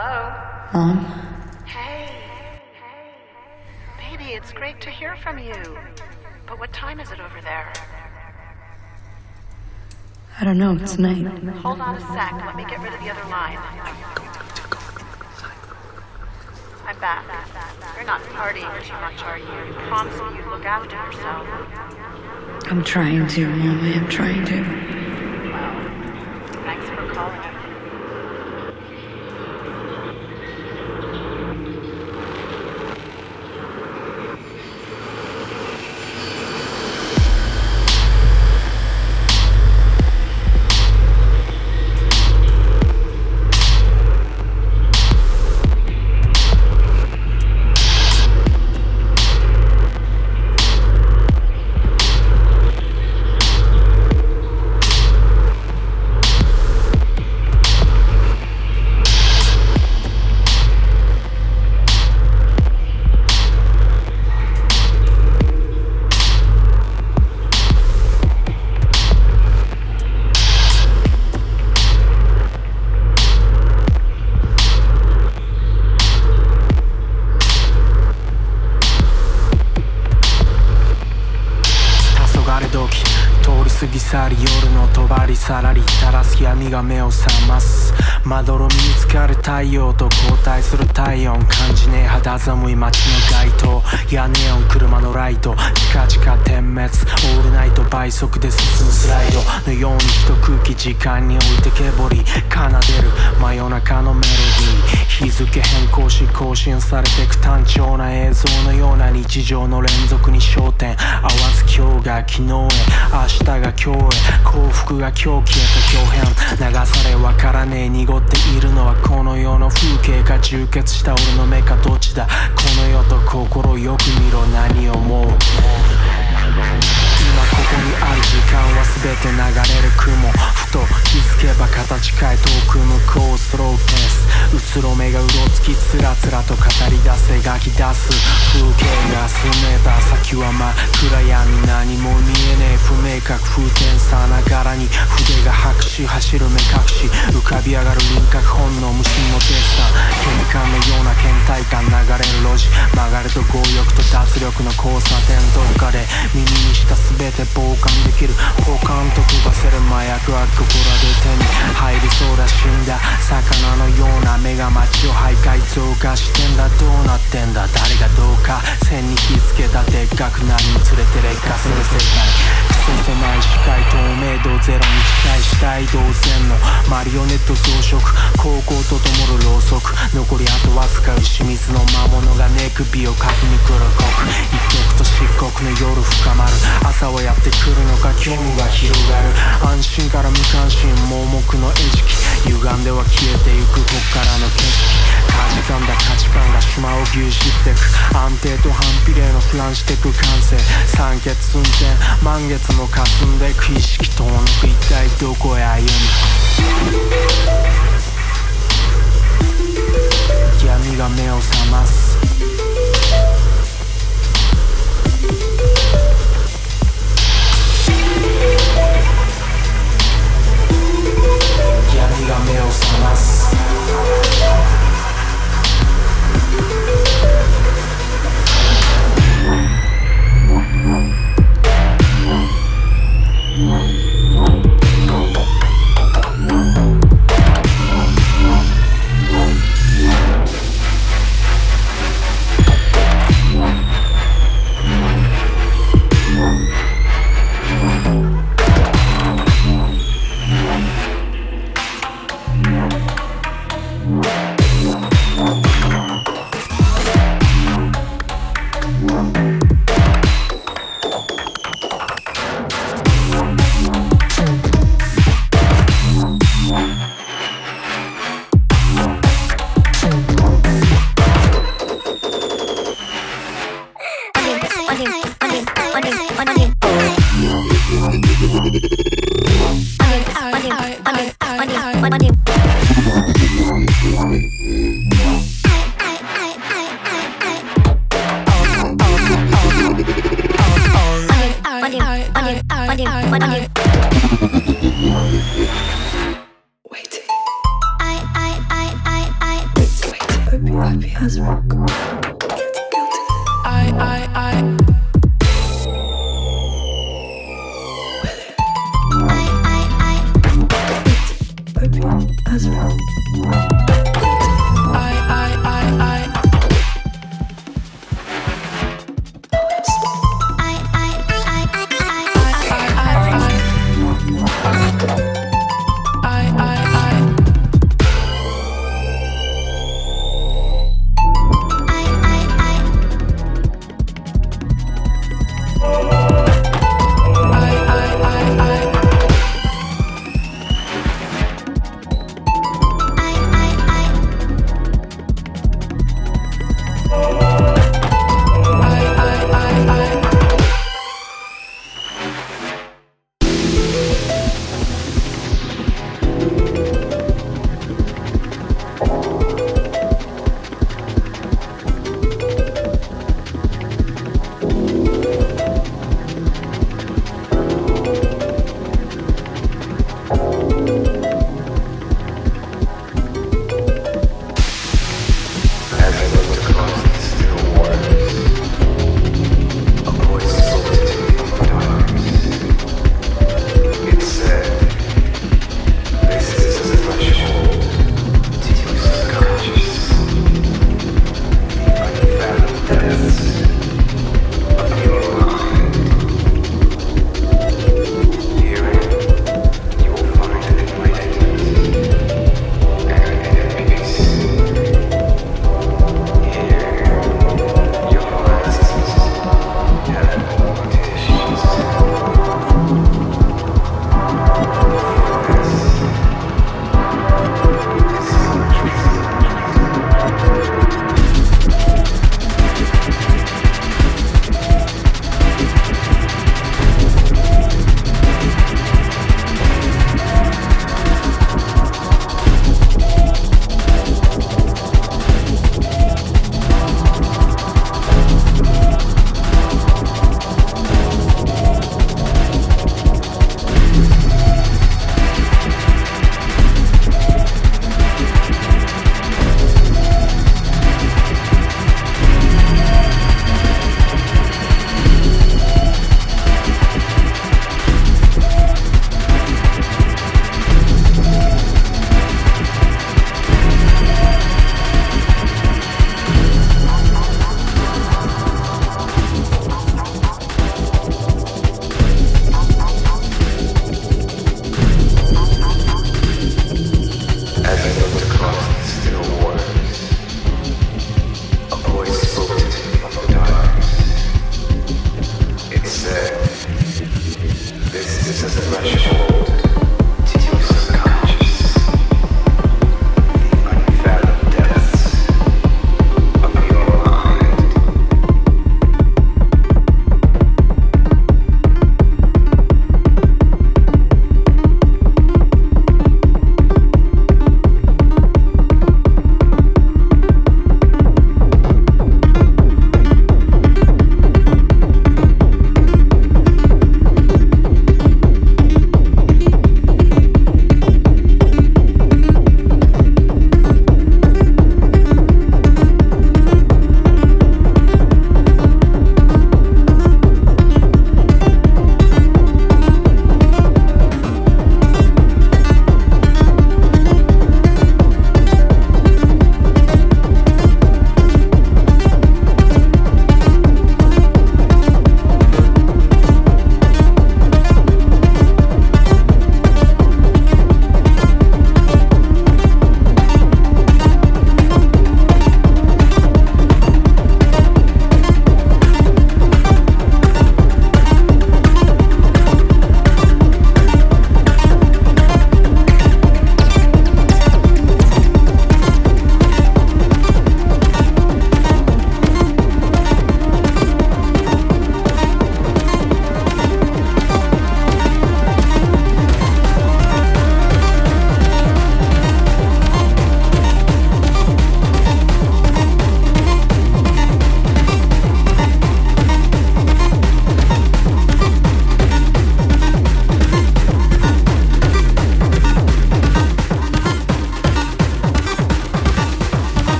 Hello? Mom? Hey. Baby, it's great to hear from you. But what time is it over there? I don't know, it's night. Hold on a sec. Let me get rid of the other line. I'm back. You're not partying too much, are you? You promised me you'd look after yourself. I'm trying to, Mom. I am trying to. が目を覚ます。まどろみに浸かる太陽と交代する体温感じねえ肌寒い街の街灯。やネオン車のライト。近々点滅。オールナイト倍速で進むスライド。のように一空気時間に置いてけぼり。奏でる。真夜中のメロディー。日付変更し更新されてく単調な映像のような日常の連続に焦点。合わず今日が昨日へ。明日が今日へ幸福が狂気へと表変。流されわからねえ濁っているのはこの世の風景か充血した俺の目かどっちだ。この世と心よく見ろ。何を思う？今ここにある時間は全て流れる雲ふと気づけば形変え遠く向こうスローペースうつろ目がうろつきつらつらと語り出せ描き出す風景が進めた先は真っ暗闇何も見えねえ不明確風天さながらに筆が白紙走る目隠し浮かび上がる輪郭本能無心のデッサンケミカンのような倦怠感流れる路地曲がると強欲と脱力の交差点どっかで耳にした全て傍観できる。ポカンと飛ばせる麻薬はここらで手に入りそうだ。死んだ。魚のような目が街を徘徊増加してんだ。どうなってんだ。誰がどうか。線に気付けたでっかく何に連れて劣化する世界。狭い視界透明度ゼロに近い。死体同然の。マリオネット装飾高校と灯るろうそく。残りあとわずか牛水の魔物が寝首をかきに黒く一刻と漆黒の夜深まる。朝はやってくるのか興味が広がる安心から無関心盲目の餌食歪んでは消えてゆくこっからの景色価値観だ価値観が島を牛耳ってく。安定と反比例のフランしてく感性酸欠寸前満月も霞んでく意識遠のく一体どこへ歩む闇が目を覚ます。闇が目を覚ます。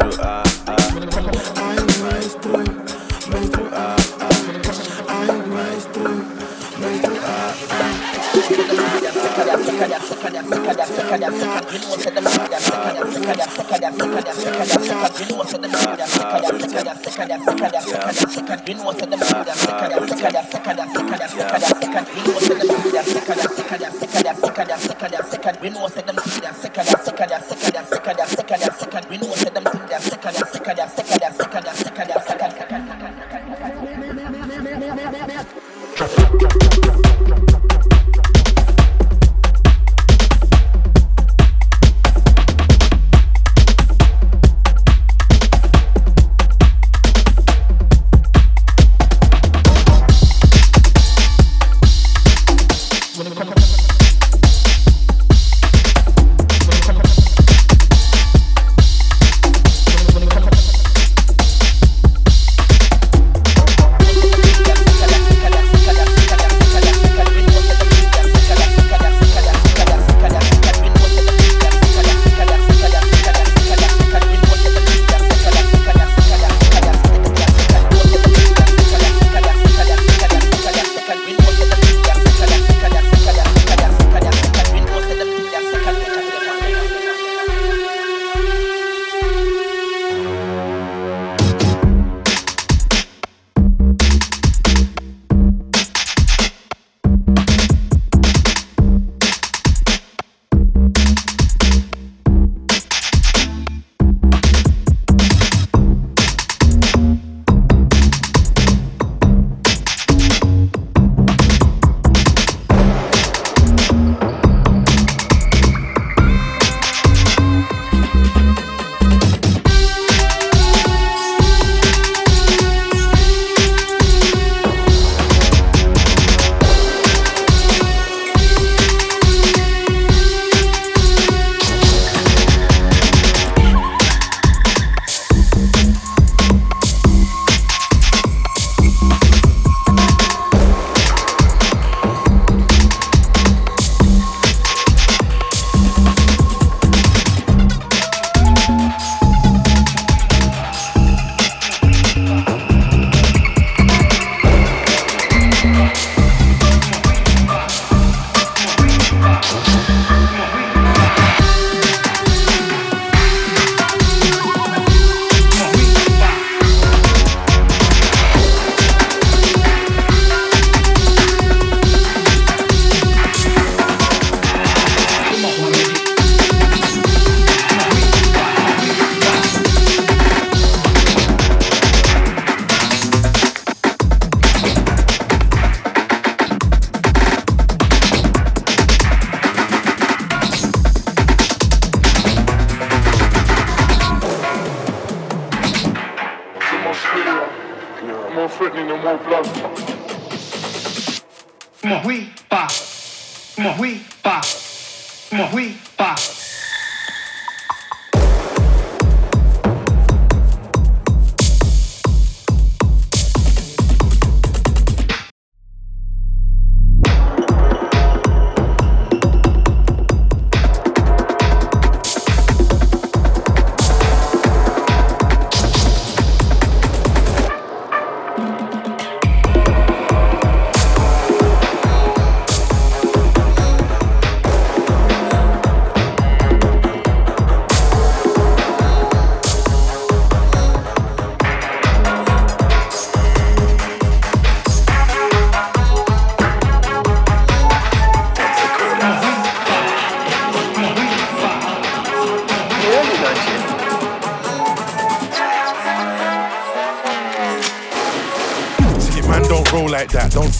menstruar. Ay, menstruar, menstruar. Ay, menstruar, menstruar. We know that them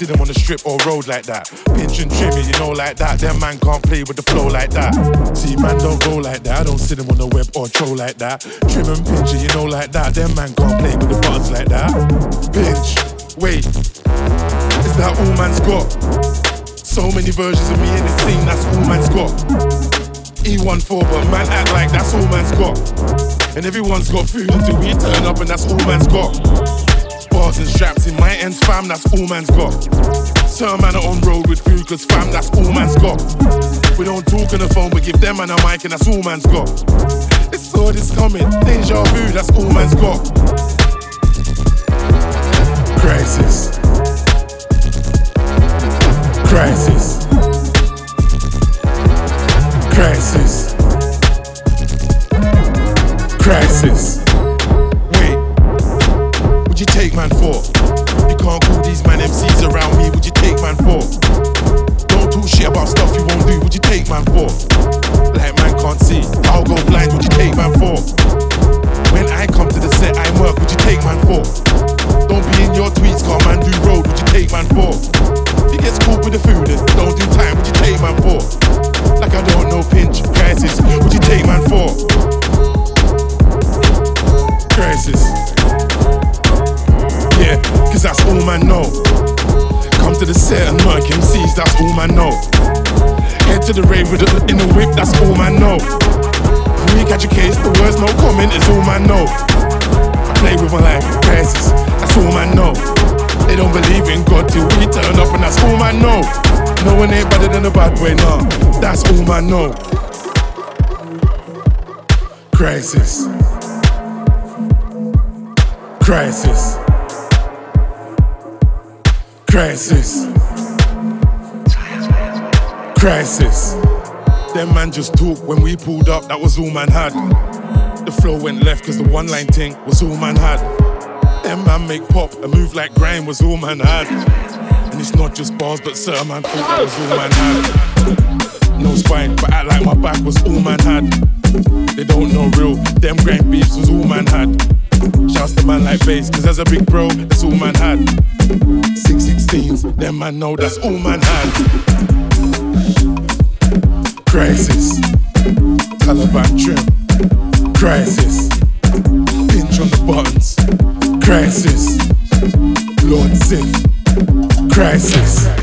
see them on the strip or road like that. Pinch and trim it, you know, like that. Them man can't play with the flow like that. See, man don't go like that. I don't see them on the web or troll like that. Trim and pinch it, you know, like that. Them man can't play with the buttons like that. Pinch, wait, is that all man's got? So many versions of me in the scene, that's all man's got. E14, but man act like that's all man's got. And everyone's got food until we turn up and that's all man's got bars and straps in my ends, fam, that's all man's got. Certain man are on road with food, cause fam, that's all man's got. We don't talk on the phone, but give them man a mic and that's all man's got. It's saw this coming, deja vu, that's all man's got. Crisis. Crisis. Crisis. Crisis. Life, crisis, that's all I know. They don't believe in God till we turn up, and that's all I know. No one ain't better than a bad boy, nah. That's all I know. Crisis. Crisis. Crisis. Crisis. Them man just talk when we pulled up, that was all man had. The flow went left cause the one line thing was all man had. Them man make pop and move like grind was all man had. And it's not just bars, but certain man thought that was all man had. No spine, but act like my back was all man had. They don't know real, them grind beefs was all man had. Shouts to man like bass, cause as a big bro, that's all man had. 616s, them man know that's all man had. Crisis, Taliban trim, crisis, pinch on the buttons, crisis, Lord Sith, crisis.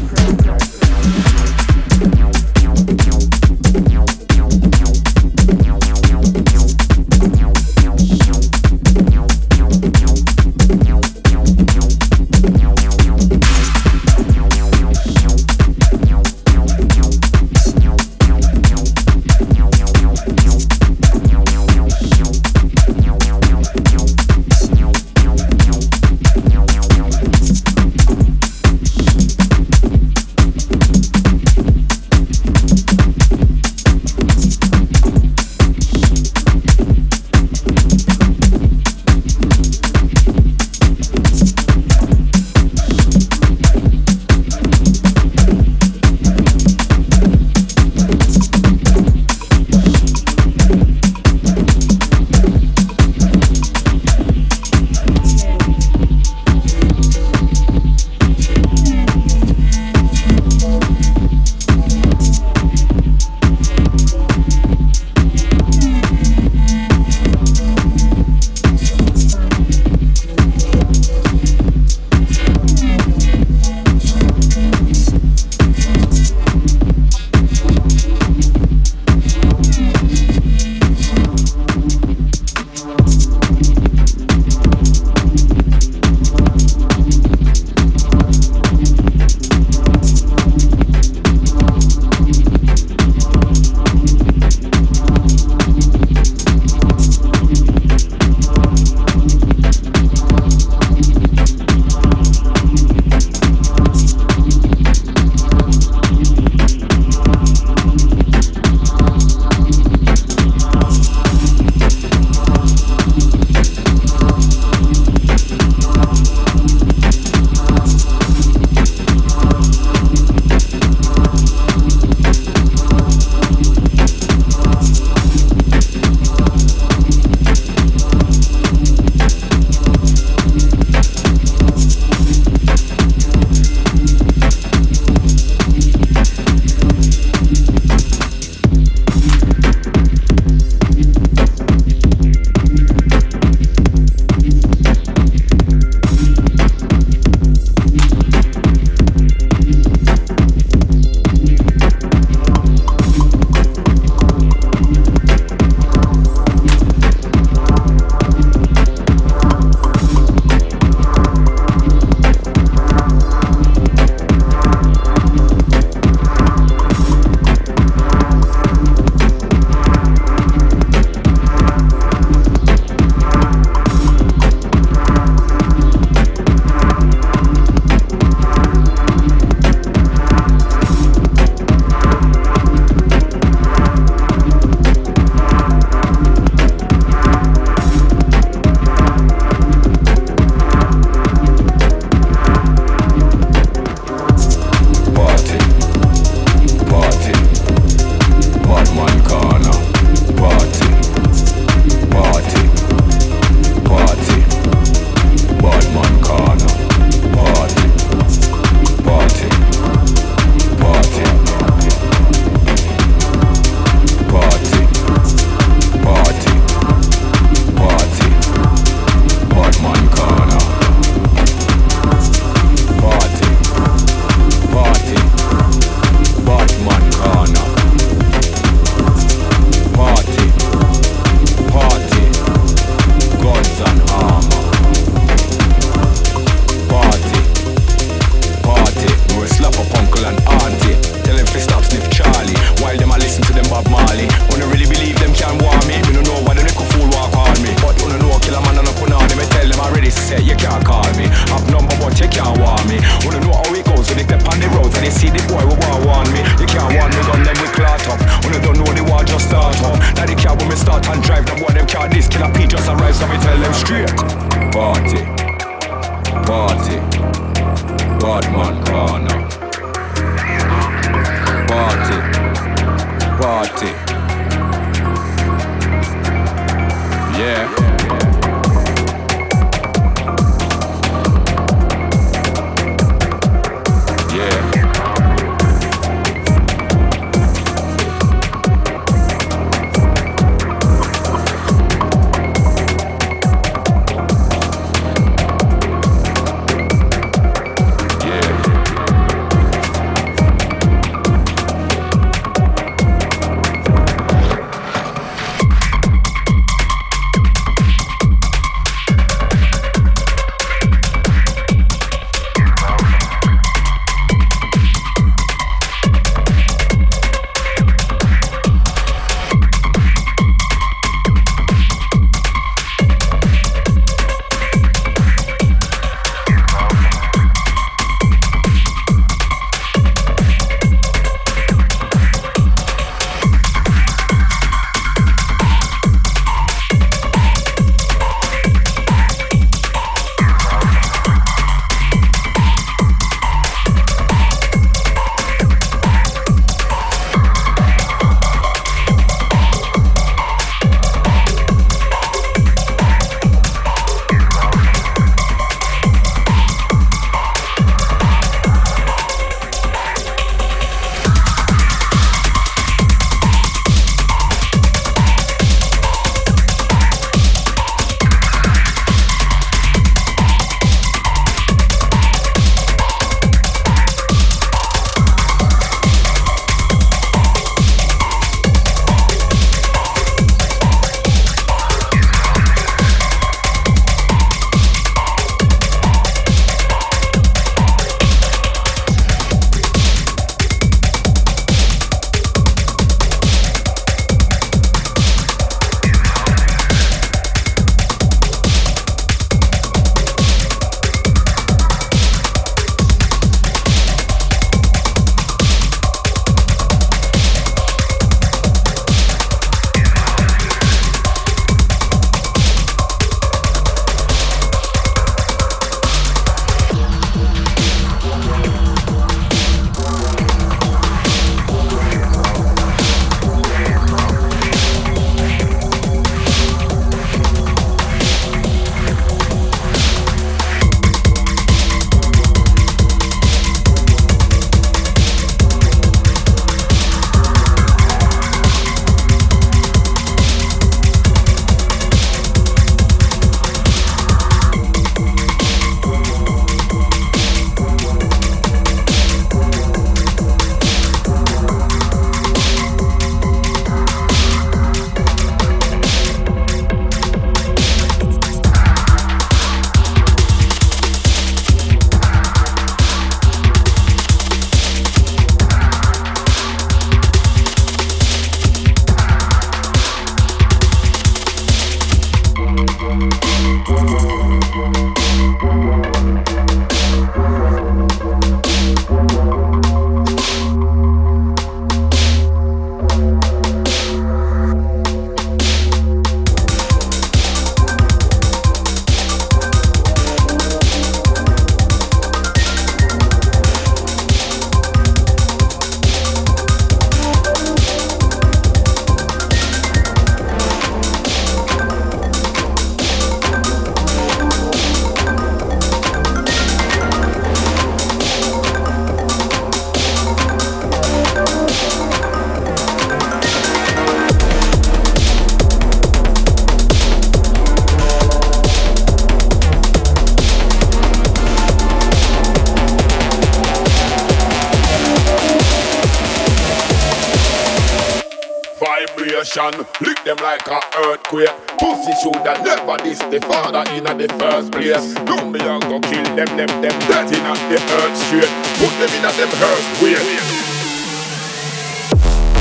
them, them, them dirty, not the earth straight. Put them in a them hearse way.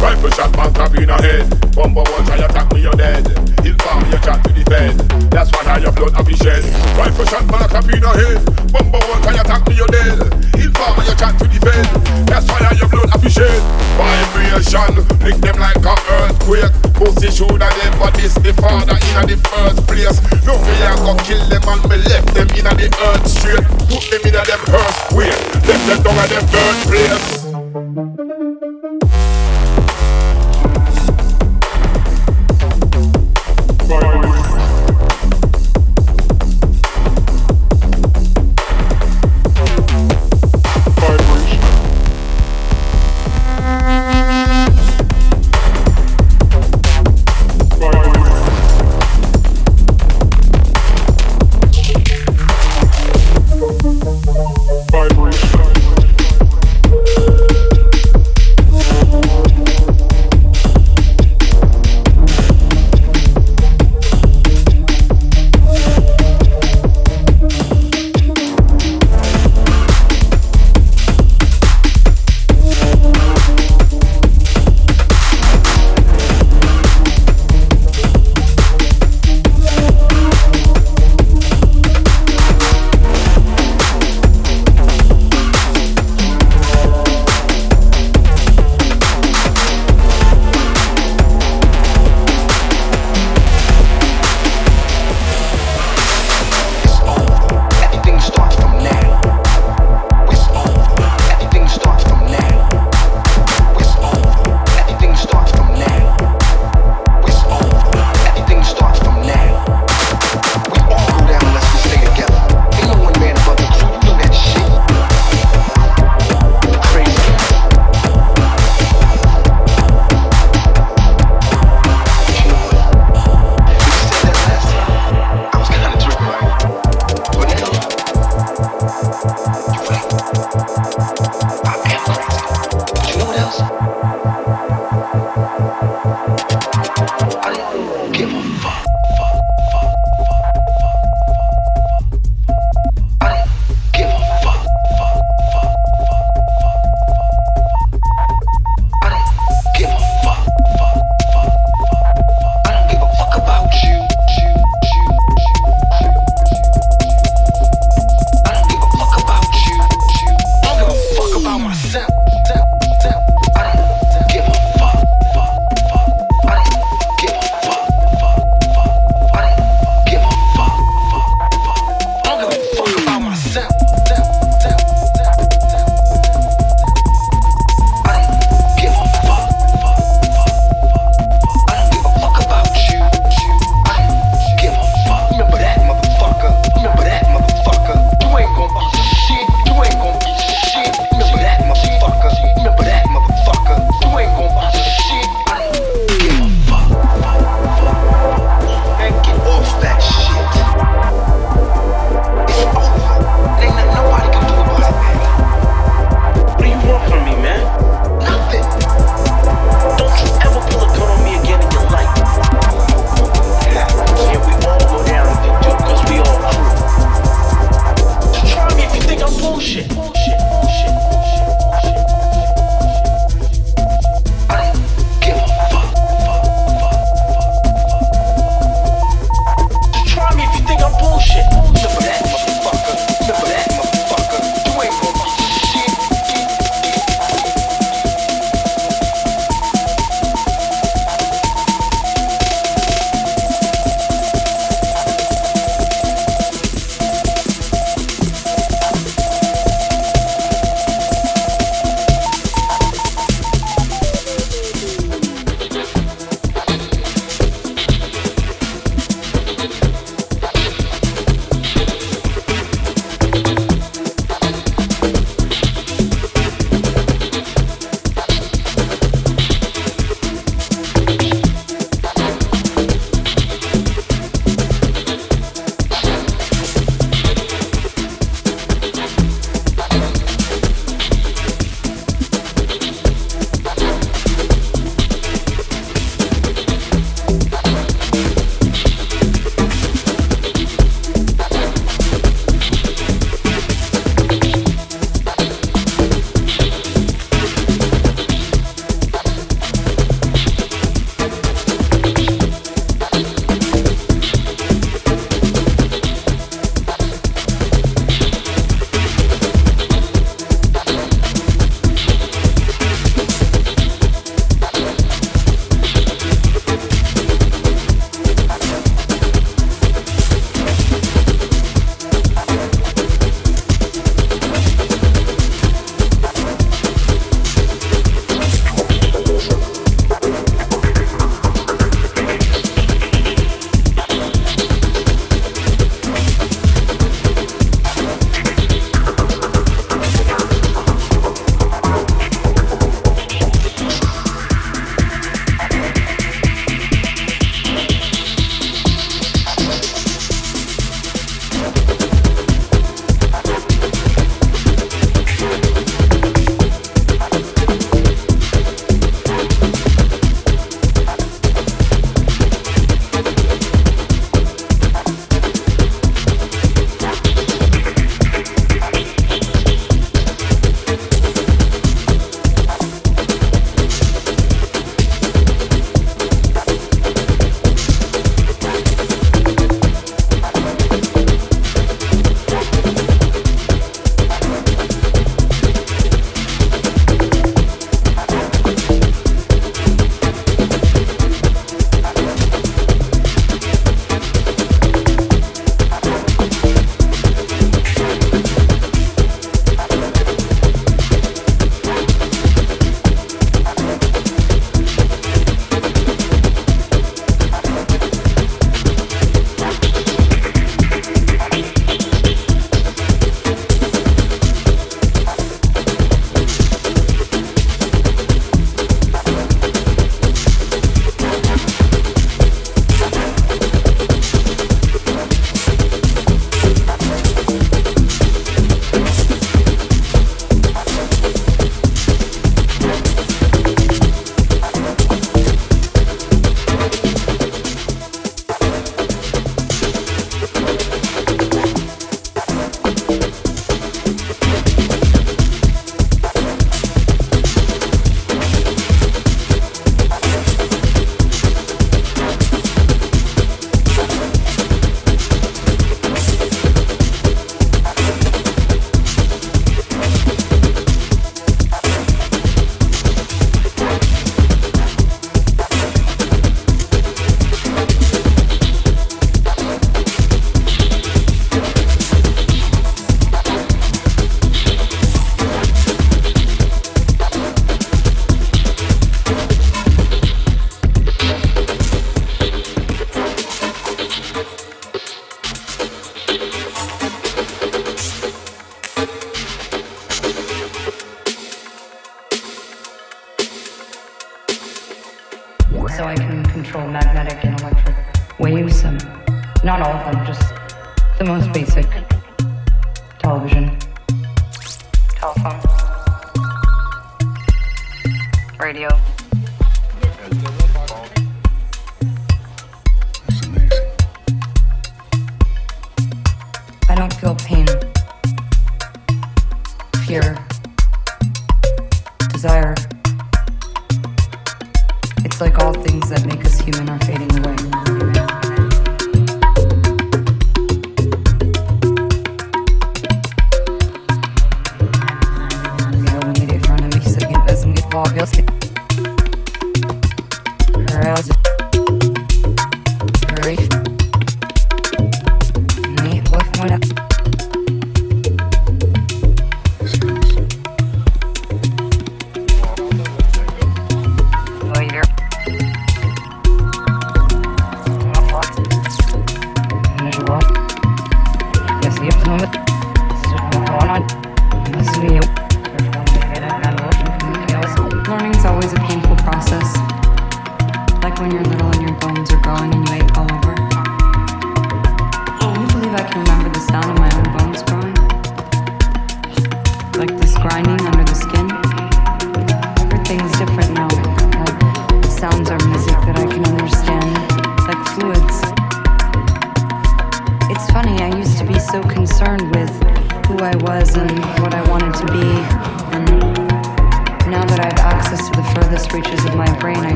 Rifle shot, man, clap in a head. Bumper one try attack me, you're dead. He'll farm your chat to the fed. That's why I your blood have be shed. Rifle shot, man, clap in a head. Bumper one try attack me, you're dead. He'll farm your chat to the fed. That's why I your blood have be shed. Vibration, lick them like a earthquake. Pussy shoulda never this the father in the first place. No I go kill them and me left them in the earth straight. Put them in them earthquake. Left them down at them birthplace.